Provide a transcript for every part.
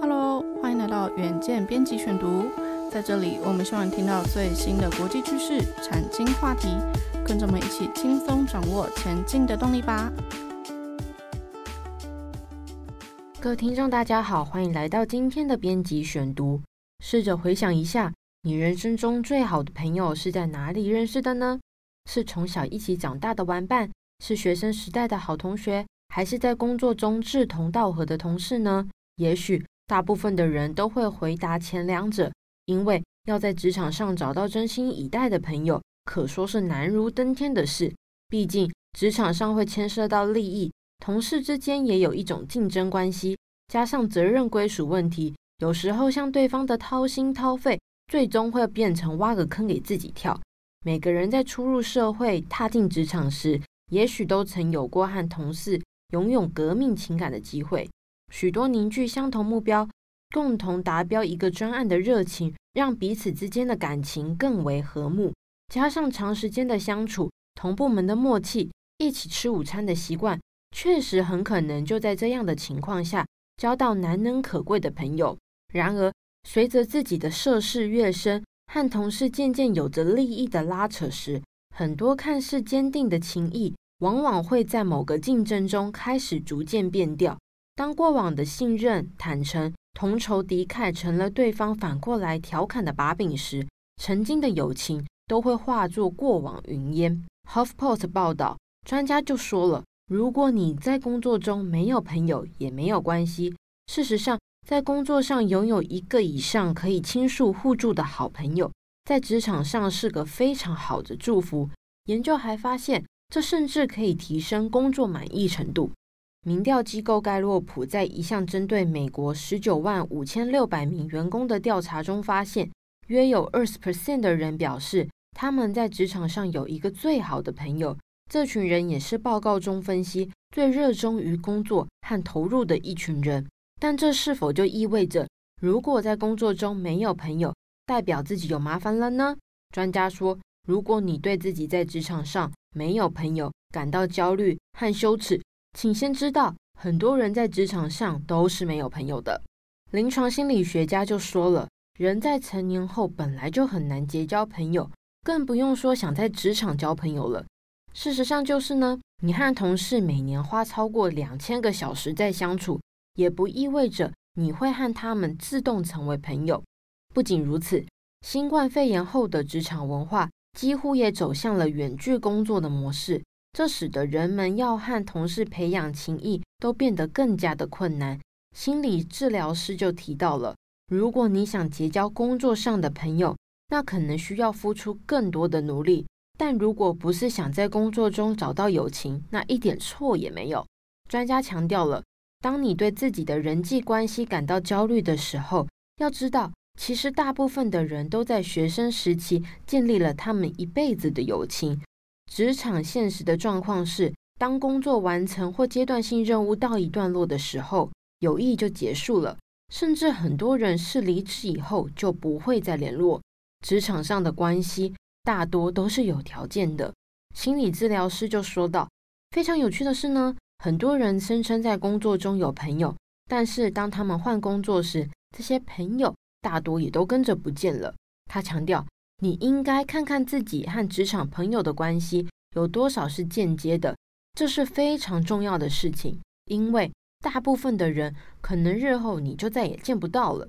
Hello，欢迎来到远见编辑选读。在这里，我们希望听到最新的国际趋势、产经话题，跟着我们一起轻松掌握前进的动力吧。各位听众，大家好，欢迎来到今天的编辑选读。试着回想一下，你人生中最好的朋友是在哪里认识的呢？是从小一起长大的玩伴，是学生时代的好同学，还是在工作中志同道合的同事呢？也许大部分的人都会回答前两者，因为要在职场上找到真心以待的朋友，可说是难如登天的事。毕竟职场上会牵涉到利益，同事之间也有一种竞争关系，加上责任归属问题，有时候向对方的掏心掏肺，最终会变成挖个坑给自己跳。每个人在初入社会、踏进职场时，也许都曾有过和同事拥有革命情感的机会。许多凝聚相同目标、共同达标一个专案的热情，让彼此之间的感情更为和睦。加上长时间的相处、同部门的默契、一起吃午餐的习惯，确实很可能就在这样的情况下交到难能可贵的朋友。然而，随着自己的涉世越深，和同事渐渐有着利益的拉扯时，很多看似坚定的情谊，往往会在某个竞争中开始逐渐变调。当过往的信任、坦诚、同仇敌忾成了对方反过来调侃的把柄时，曾经的友情都会化作过往云烟。HuffPost 报道，专家就说了，如果你在工作中没有朋友也没有关系。事实上，在工作上拥有一个以上可以倾诉互助的好朋友，在职场上是个非常好的祝福。研究还发现，这甚至可以提升工作满意程度。民调机构盖洛普在一项针对美国十九万五千六百名员工的调查中发现，约有二十 percent 的人表示他们在职场上有一个最好的朋友。这群人也是报告中分析最热衷于工作和投入的一群人。但这是否就意味着，如果在工作中没有朋友，代表自己有麻烦了呢？专家说，如果你对自己在职场上没有朋友感到焦虑和羞耻，请先知道，很多人在职场上都是没有朋友的。临床心理学家就说了，人在成年后本来就很难结交朋友，更不用说想在职场交朋友了。事实上就是呢，你和同事每年花超过两千个小时在相处。也不意味着你会和他们自动成为朋友。不仅如此，新冠肺炎后的职场文化几乎也走向了远距工作的模式，这使得人们要和同事培养情谊都变得更加的困难。心理治疗师就提到了，如果你想结交工作上的朋友，那可能需要付出更多的努力；但如果不是想在工作中找到友情，那一点错也没有。专家强调了。当你对自己的人际关系感到焦虑的时候，要知道，其实大部分的人都在学生时期建立了他们一辈子的友情。职场现实的状况是，当工作完成或阶段性任务到一段落的时候，友谊就结束了，甚至很多人是离职以后就不会再联络。职场上的关系大多都是有条件的。心理治疗师就说道：“非常有趣的是呢。”很多人声称在工作中有朋友，但是当他们换工作时，这些朋友大多也都跟着不见了。他强调，你应该看看自己和职场朋友的关系有多少是间接的，这是非常重要的事情，因为大部分的人可能日后你就再也见不到了。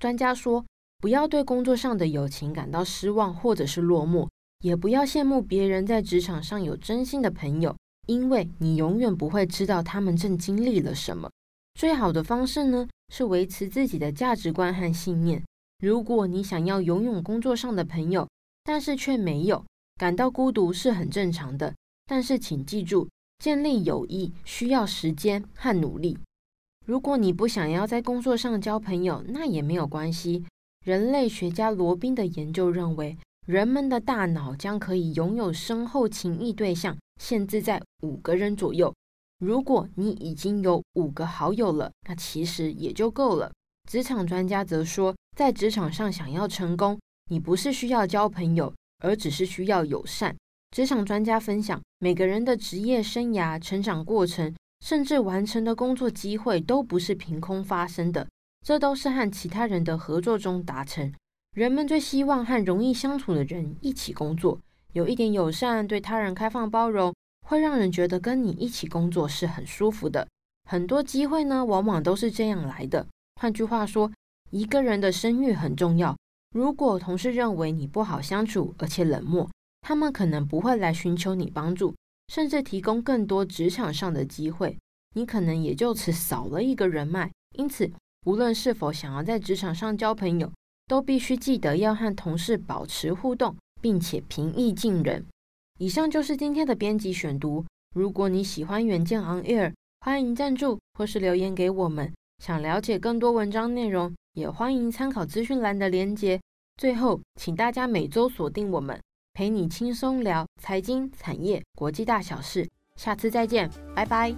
专家说，不要对工作上的友情感到失望或者是落寞，也不要羡慕别人在职场上有真心的朋友。因为你永远不会知道他们正经历了什么。最好的方式呢，是维持自己的价值观和信念。如果你想要拥有工作上的朋友，但是却没有，感到孤独是很正常的。但是请记住，建立友谊需要时间和努力。如果你不想要在工作上交朋友，那也没有关系。人类学家罗宾的研究认为，人们的大脑将可以拥有深厚情谊对象。限制在五个人左右。如果你已经有五个好友了，那其实也就够了。职场专家则说，在职场上想要成功，你不是需要交朋友，而只是需要友善。职场专家分享，每个人的职业生涯、成长过程，甚至完成的工作机会，都不是凭空发生的。这都是和其他人的合作中达成。人们最希望和容易相处的人一起工作，有一点友善，对他人开放包容，会让人觉得跟你一起工作是很舒服的。很多机会呢，往往都是这样来的。换句话说，一个人的声誉很重要。如果同事认为你不好相处，而且冷漠，他们可能不会来寻求你帮助，甚至提供更多职场上的机会，你可能也就此少了一个人脉。因此，无论是否想要在职场上交朋友，都必须记得要和同事保持互动，并且平易近人。以上就是今天的编辑选读。如果你喜欢远见 On Air，欢迎赞助或是留言给我们。想了解更多文章内容，也欢迎参考资讯栏的连接。最后，请大家每周锁定我们，陪你轻松聊财经、产业、国际大小事。下次再见，拜拜。